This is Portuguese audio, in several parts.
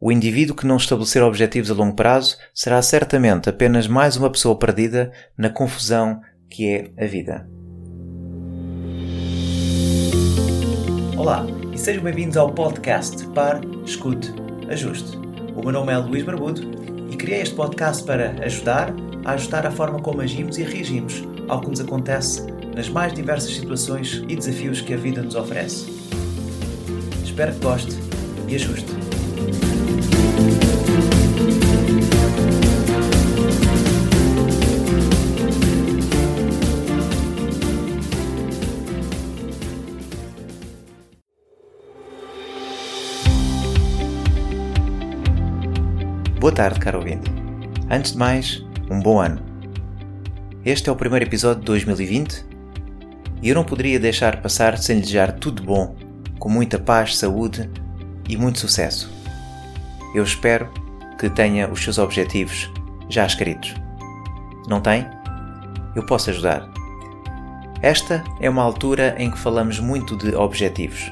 O indivíduo que não estabelecer objetivos a longo prazo será certamente apenas mais uma pessoa perdida na confusão que é a vida. Olá e sejam bem-vindos ao podcast Par, Escute, Ajuste. O meu nome é Luís Barbudo e criei este podcast para ajudar a ajustar a forma como agimos e reagimos ao que nos acontece nas mais diversas situações e desafios que a vida nos oferece. Espero que goste e ajuste. Tarde, caro ouvinte. Antes de mais, um bom ano. Este é o primeiro episódio de 2020 e eu não poderia deixar passar sem lhe desejar tudo bom, com muita paz, saúde e muito sucesso. Eu espero que tenha os seus objetivos já escritos. Não tem? Eu posso ajudar. Esta é uma altura em que falamos muito de objetivos.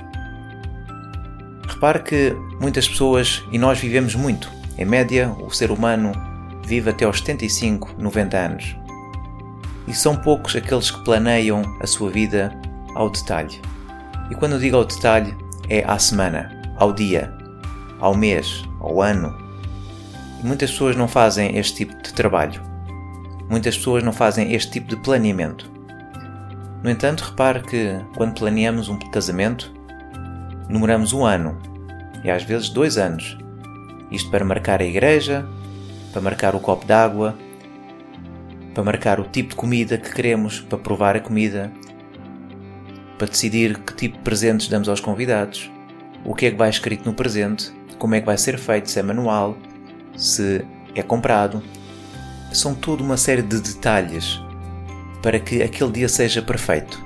Repare que muitas pessoas, e nós vivemos muito, em média, o ser humano vive até aos 75, 90 anos. E são poucos aqueles que planeiam a sua vida ao detalhe. E quando digo ao detalhe, é à semana, ao dia, ao mês, ao ano. E muitas pessoas não fazem este tipo de trabalho. Muitas pessoas não fazem este tipo de planeamento. No entanto, repare que quando planeamos um casamento, numeramos um ano e às vezes dois anos isto para marcar a igreja, para marcar o copo d'água, para marcar o tipo de comida que queremos, para provar a comida, para decidir que tipo de presentes damos aos convidados, o que é que vai escrito no presente, como é que vai ser feito, se é manual, se é comprado. São toda uma série de detalhes para que aquele dia seja perfeito.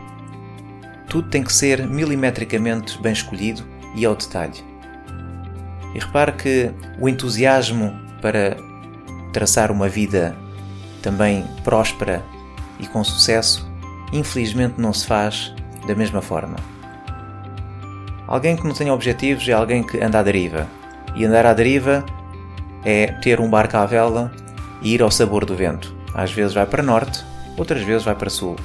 Tudo tem que ser milimetricamente bem escolhido e ao detalhe. E repare que o entusiasmo para traçar uma vida também próspera e com sucesso, infelizmente não se faz da mesma forma. Alguém que não tem objetivos é alguém que anda à deriva. E andar à deriva é ter um barco à vela e ir ao sabor do vento. Às vezes vai para norte, outras vezes vai para sul.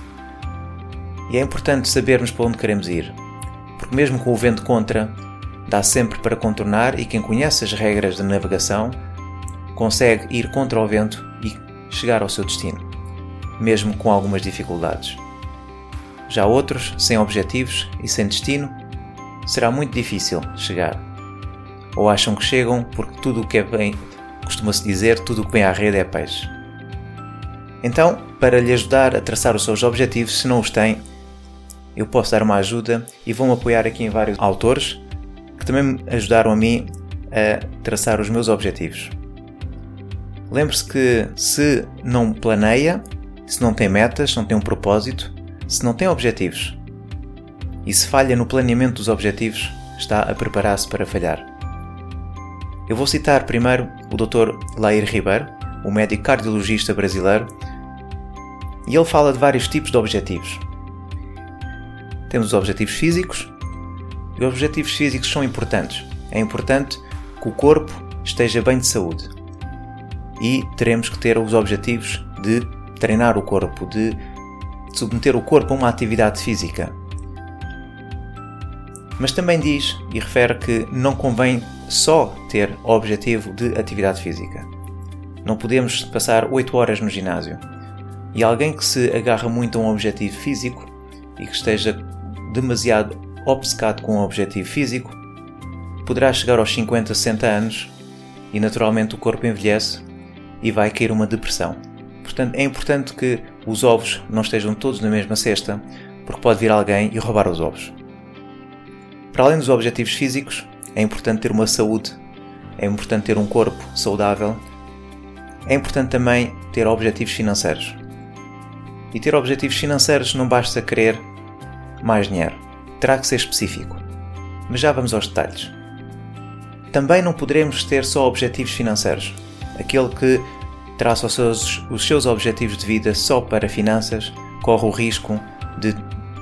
E é importante sabermos para onde queremos ir, porque mesmo com o vento contra, dá sempre para contornar e quem conhece as regras da navegação consegue ir contra o vento e chegar ao seu destino, mesmo com algumas dificuldades. Já outros, sem objetivos e sem destino, será muito difícil chegar. Ou acham que chegam porque tudo o que é bem, costuma-se dizer, tudo o que vem à rede é peixe. Então, para lhe ajudar a traçar os seus objetivos, se não os tem, eu posso dar uma ajuda e vou-me apoiar aqui em vários autores que também me ajudaram a mim a traçar os meus objetivos. Lembre-se que se não planeia, se não tem metas, se não tem um propósito, se não tem objetivos e se falha no planeamento dos objetivos, está a preparar-se para falhar. Eu vou citar primeiro o Dr. Lair Ribeiro, o médico cardiologista brasileiro, e ele fala de vários tipos de objetivos. Temos os objetivos físicos, e os objetivos físicos são importantes. É importante que o corpo esteja bem de saúde. E teremos que ter os objetivos de treinar o corpo, de submeter o corpo a uma atividade física. Mas também diz e refere que não convém só ter o objetivo de atividade física. Não podemos passar 8 horas no ginásio. E alguém que se agarra muito a um objetivo físico e que esteja demasiado obcecado com um objetivo físico, poderá chegar aos 50, 60 anos e naturalmente o corpo envelhece e vai cair uma depressão. Portanto, é importante que os ovos não estejam todos na mesma cesta, porque pode vir alguém e roubar os ovos. Para além dos objetivos físicos, é importante ter uma saúde, é importante ter um corpo saudável, é importante também ter objetivos financeiros. E ter objetivos financeiros não basta querer mais dinheiro terá que ser específico. Mas já vamos aos detalhes. Também não poderemos ter só objetivos financeiros. Aquele que traça os seus, os seus objetivos de vida só para finanças corre o risco de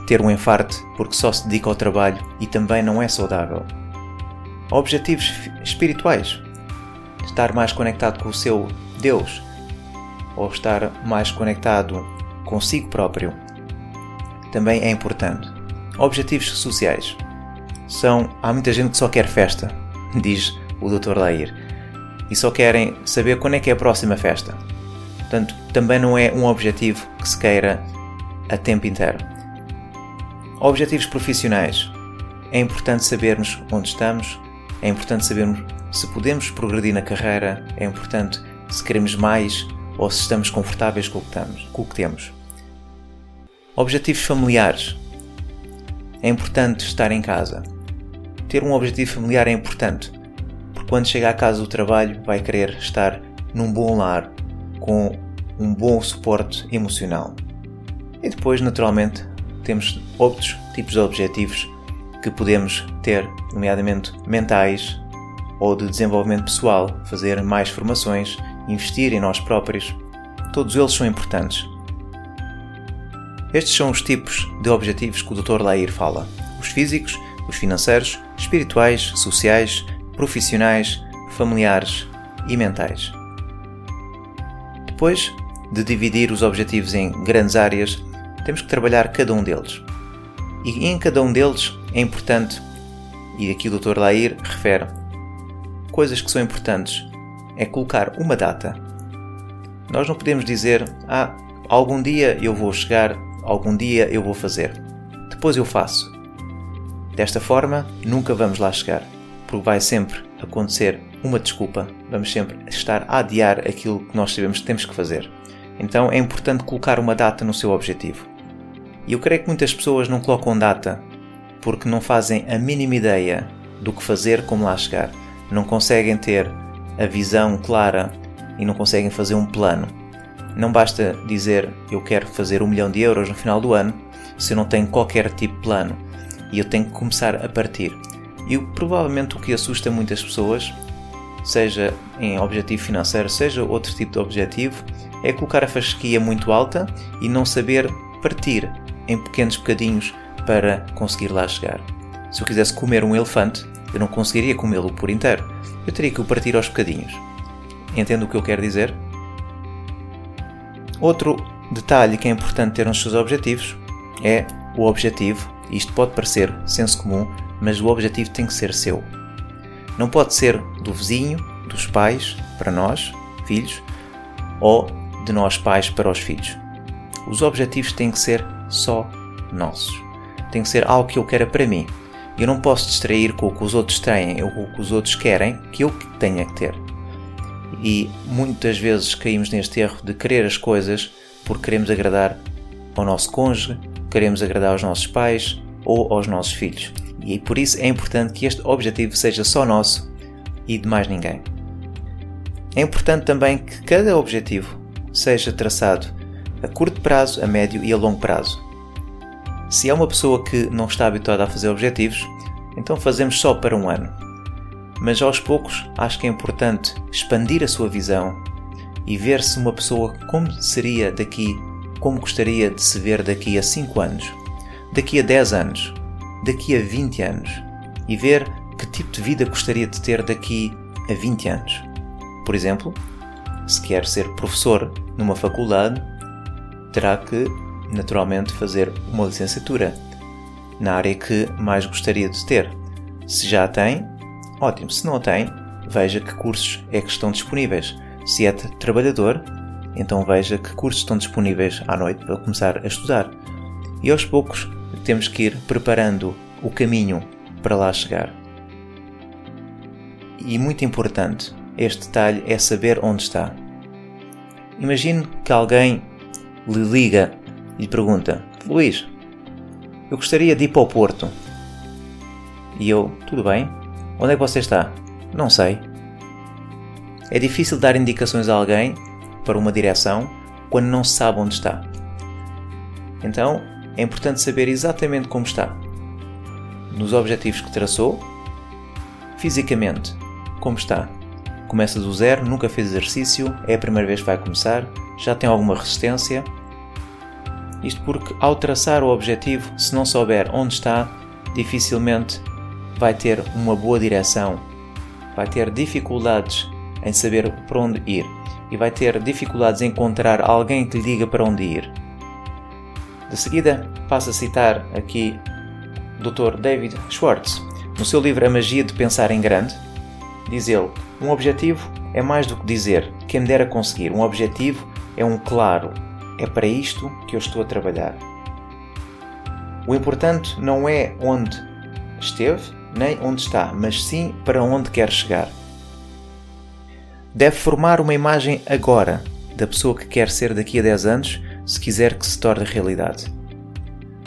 ter um enfarte porque só se dedica ao trabalho e também não é saudável. Objetivos espirituais. estar mais conectado com o seu Deus ou estar mais conectado consigo próprio também é importante. Objetivos sociais. São, há muita gente que só quer festa, diz o Dr. Lair, e só querem saber quando é que é a próxima festa. Portanto, também não é um objetivo que se queira a tempo inteiro. Objetivos profissionais. É importante sabermos onde estamos, é importante sabermos se podemos progredir na carreira, é importante se queremos mais ou se estamos confortáveis com o que, estamos, com o que temos. Objetivos familiares. É importante estar em casa. Ter um objetivo familiar é importante, porque quando chega à casa do trabalho vai querer estar num bom lar, com um bom suporte emocional. E depois, naturalmente, temos outros tipos de objetivos que podemos ter, nomeadamente mentais ou de desenvolvimento pessoal, fazer mais formações, investir em nós próprios. Todos eles são importantes. Estes são os tipos de objetivos que o Dr. Lair fala: os físicos, os financeiros, espirituais, sociais, profissionais, familiares e mentais. Depois de dividir os objetivos em grandes áreas, temos que trabalhar cada um deles. E em cada um deles é importante, e aqui o Dr. Lair refere, coisas que são importantes é colocar uma data. Nós não podemos dizer, ah, algum dia eu vou chegar algum dia eu vou fazer. Depois eu faço. Desta forma, nunca vamos lá chegar, porque vai sempre acontecer uma desculpa, vamos sempre estar a adiar aquilo que nós sabemos que temos que fazer. Então é importante colocar uma data no seu objetivo. E eu creio que muitas pessoas não colocam data porque não fazem a mínima ideia do que fazer, como lá chegar. Não conseguem ter a visão clara e não conseguem fazer um plano. Não basta dizer eu quero fazer um milhão de euros no final do ano se eu não tenho qualquer tipo de plano e eu tenho que começar a partir. E provavelmente o que assusta muitas pessoas, seja em objetivo financeiro, seja outro tipo de objetivo, é colocar a fasquia muito alta e não saber partir em pequenos bocadinhos para conseguir lá chegar. Se eu quisesse comer um elefante, eu não conseguiria comê-lo por inteiro. Eu teria que o partir aos bocadinhos. Entende o que eu quero dizer? Outro detalhe que é importante ter nos seus objetivos é o objetivo. Isto pode parecer senso comum, mas o objetivo tem que ser seu. Não pode ser do vizinho, dos pais para nós, filhos, ou de nós pais para os filhos. Os objetivos têm que ser só nossos. Tem que ser algo que eu quero para mim. Eu não posso distrair com o que os outros têm ou com o que os outros querem que eu tenha que ter e muitas vezes caímos neste erro de querer as coisas porque queremos agradar ao nosso cônjuge, queremos agradar aos nossos pais ou aos nossos filhos. E por isso é importante que este objetivo seja só nosso e de mais ninguém. É importante também que cada objetivo seja traçado a curto prazo, a médio e a longo prazo. Se é uma pessoa que não está habituada a fazer objetivos, então fazemos só para um ano mas aos poucos acho que é importante expandir a sua visão e ver-se uma pessoa como seria daqui, como gostaria de se ver daqui a 5 anos, daqui a 10 anos, daqui a 20 anos e ver que tipo de vida gostaria de ter daqui a 20 anos. Por exemplo, se quer ser professor numa faculdade, terá que naturalmente fazer uma licenciatura na área que mais gostaria de ter. Se já tem, Ótimo, se não tem, veja que cursos é que estão disponíveis. Se é trabalhador, então veja que cursos estão disponíveis à noite para começar a estudar. E aos poucos temos que ir preparando o caminho para lá chegar. E muito importante, este detalhe é saber onde está. Imagine que alguém lhe liga e lhe pergunta: Luís, eu gostaria de ir para o Porto. E eu, tudo bem, Onde é que você está? Não sei. É difícil dar indicações a alguém para uma direção quando não se sabe onde está. Então, é importante saber exatamente como está. Nos objetivos que traçou, fisicamente, como está. Começa do zero, nunca fez exercício, é a primeira vez que vai começar, já tem alguma resistência. Isto porque, ao traçar o objetivo, se não souber onde está, dificilmente vai ter uma boa direção, vai ter dificuldades em saber para onde ir e vai ter dificuldades em encontrar alguém que lhe diga para onde ir. De seguida, passo a citar aqui Dr. David Schwartz. No seu livro A Magia de Pensar em Grande, diz ele: Um objetivo é mais do que dizer quem me dera conseguir. Um objetivo é um claro. É para isto que eu estou a trabalhar. O importante não é onde esteve, nem onde está, mas sim para onde quer chegar. Deve formar uma imagem agora da pessoa que quer ser daqui a 10 anos, se quiser que se torne realidade.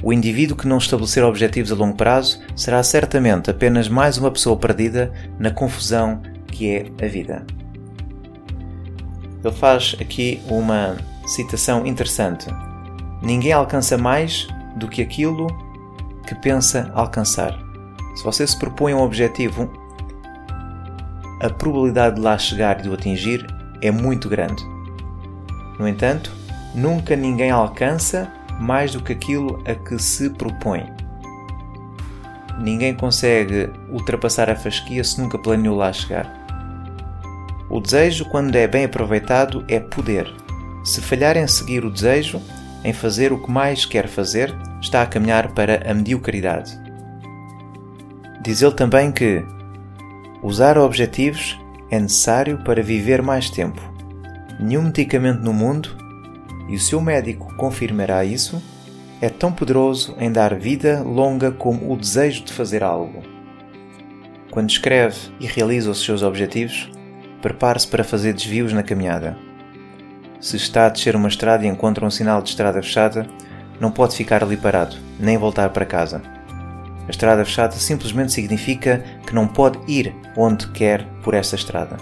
O indivíduo que não estabelecer objetivos a longo prazo será certamente apenas mais uma pessoa perdida na confusão que é a vida. Ele faz aqui uma citação interessante. Ninguém alcança mais do que aquilo que pensa alcançar. Se você se propõe um objetivo, a probabilidade de lá chegar e de o atingir é muito grande. No entanto, nunca ninguém alcança mais do que aquilo a que se propõe. Ninguém consegue ultrapassar a fasquia se nunca planeou lá chegar. O desejo, quando é bem aproveitado, é poder. Se falhar em seguir o desejo, em fazer o que mais quer fazer, está a caminhar para a mediocridade. Diz ele também que usar objetivos é necessário para viver mais tempo. Nenhum medicamento no mundo, e o seu médico confirmará isso, é tão poderoso em dar vida longa como o desejo de fazer algo. Quando escreve e realiza os seus objetivos, prepare-se para fazer desvios na caminhada. Se está a descer uma estrada e encontra um sinal de estrada fechada, não pode ficar ali parado, nem voltar para casa. A estrada fechada simplesmente significa que não pode ir onde quer por essa estrada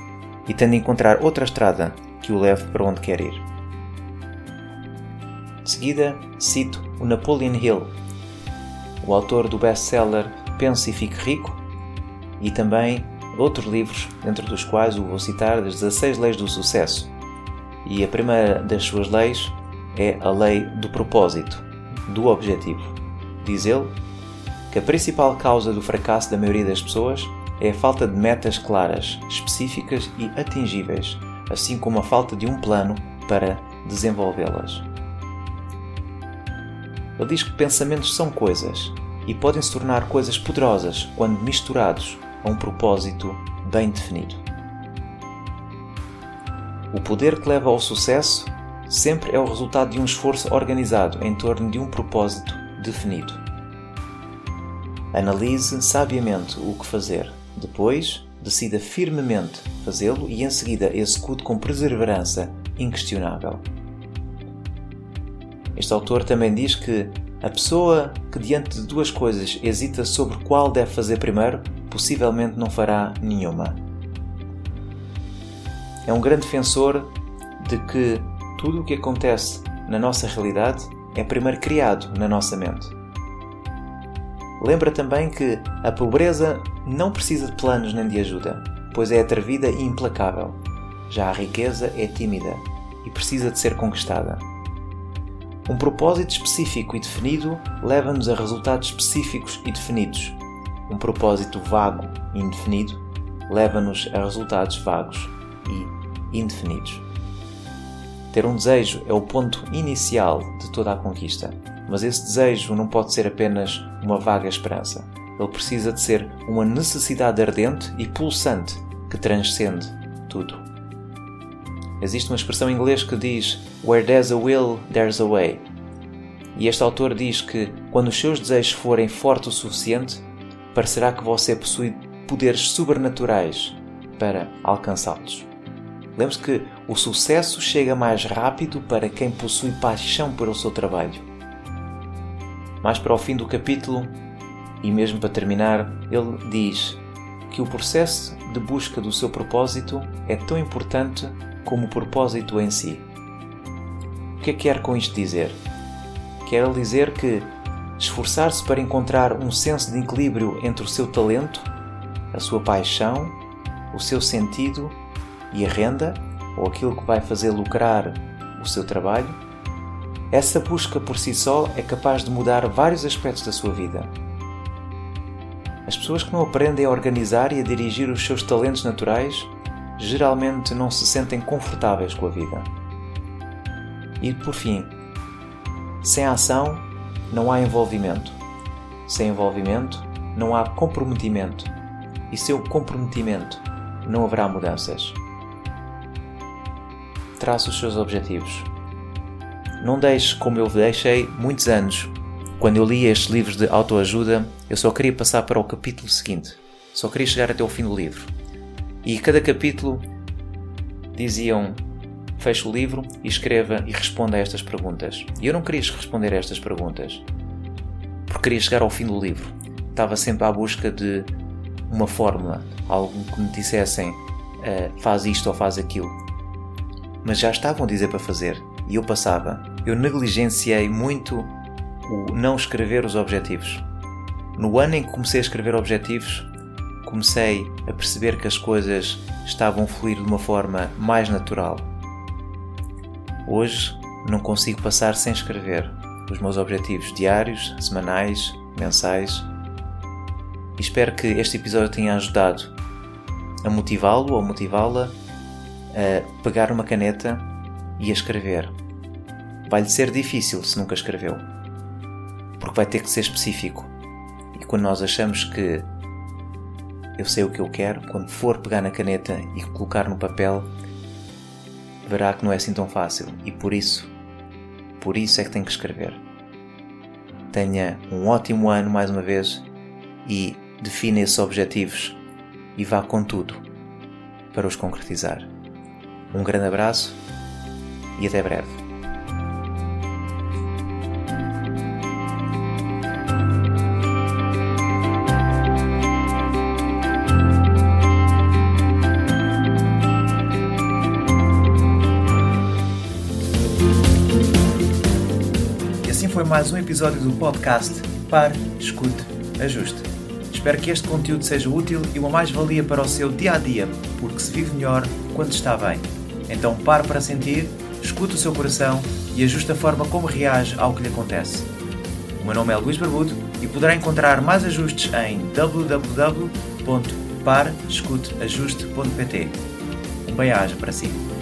e tem de encontrar outra estrada que o leve para onde quer ir. De seguida, cito o Napoleon Hill, o autor do best-seller Pense e Fique Rico, e também outros livros, entre dos quais o vou citar das 16 Leis do Sucesso. E a primeira das suas leis é a lei do propósito, do objetivo. Diz ele que a principal causa do fracasso da maioria das pessoas é a falta de metas claras, específicas e atingíveis, assim como a falta de um plano para desenvolvê-las. Ele diz que pensamentos são coisas e podem se tornar coisas poderosas quando misturados a um propósito bem definido. O poder que leva ao sucesso sempre é o resultado de um esforço organizado em torno de um propósito definido. Analise sabiamente o que fazer, depois decida firmemente fazê-lo e em seguida execute com perseverança inquestionável. Este autor também diz que a pessoa que diante de duas coisas hesita sobre qual deve fazer primeiro, possivelmente não fará nenhuma. É um grande defensor de que tudo o que acontece na nossa realidade é primeiro criado na nossa mente. Lembra também que a pobreza não precisa de planos nem de ajuda, pois é atrevida e implacável. Já a riqueza é tímida e precisa de ser conquistada. Um propósito específico e definido leva-nos a resultados específicos e definidos. Um propósito vago e indefinido leva-nos a resultados vagos e indefinidos. Ter um desejo é o ponto inicial de toda a conquista, mas esse desejo não pode ser apenas uma vaga esperança. Ele precisa de ser uma necessidade ardente e pulsante que transcende tudo. Existe uma expressão em inglês que diz Where there's a will, there's a way. E este autor diz que quando os seus desejos forem fortes o suficiente, parecerá que você possui poderes sobrenaturais para alcançá-los. Lembre-se que o sucesso chega mais rápido para quem possui paixão pelo seu trabalho. Mais para o fim do capítulo, e mesmo para terminar, ele diz que o processo de busca do seu propósito é tão importante como o propósito em si. O que é que quer com isto dizer? Quer dizer que esforçar-se para encontrar um senso de equilíbrio entre o seu talento, a sua paixão, o seu sentido e a renda, ou aquilo que vai fazer lucrar o seu trabalho, essa busca por si só é capaz de mudar vários aspectos da sua vida. As pessoas que não aprendem a organizar e a dirigir os seus talentos naturais geralmente não se sentem confortáveis com a vida. E por fim, sem ação não há envolvimento. Sem envolvimento não há comprometimento. E sem o comprometimento não haverá mudanças. Traça os seus objetivos. Não deixe como eu deixei muitos anos. Quando eu li estes livros de autoajuda, eu só queria passar para o capítulo seguinte. Só queria chegar até o fim do livro. E cada capítulo diziam feche o livro e escreva e responda a estas perguntas. E eu não queria responder a estas perguntas, porque queria chegar ao fim do livro. Estava sempre à busca de uma fórmula, algo que me dissessem uh, faz isto ou faz aquilo. Mas já estavam a dizer para fazer e eu passava. Eu negligenciei muito o não escrever os objetivos. No ano em que comecei a escrever objetivos, comecei a perceber que as coisas estavam a fluir de uma forma mais natural. Hoje não consigo passar sem escrever os meus objetivos diários, semanais, mensais. E espero que este episódio tenha ajudado a motivá-lo ou motivá-la a pegar uma caneta e a escrever. Vai-lhe ser difícil se nunca escreveu, porque vai ter que ser específico. E quando nós achamos que eu sei o que eu quero, quando for pegar na caneta e colocar no papel, verá que não é assim tão fácil e por isso, por isso é que tem que escrever. Tenha um ótimo ano mais uma vez e defina esses objetivos e vá com tudo para os concretizar. Um grande abraço e até breve. foi mais um episódio do podcast Pare, Escute, Ajuste. Espero que este conteúdo seja útil e uma mais-valia para o seu dia a dia, porque se vive melhor quando está bem. Então pare para sentir, escute o seu coração e ajuste a forma como reage ao que lhe acontece. O meu nome é Luís Barbudo e poderá encontrar mais ajustes em www.parescuteajuste.pt. Um bem-aja para si.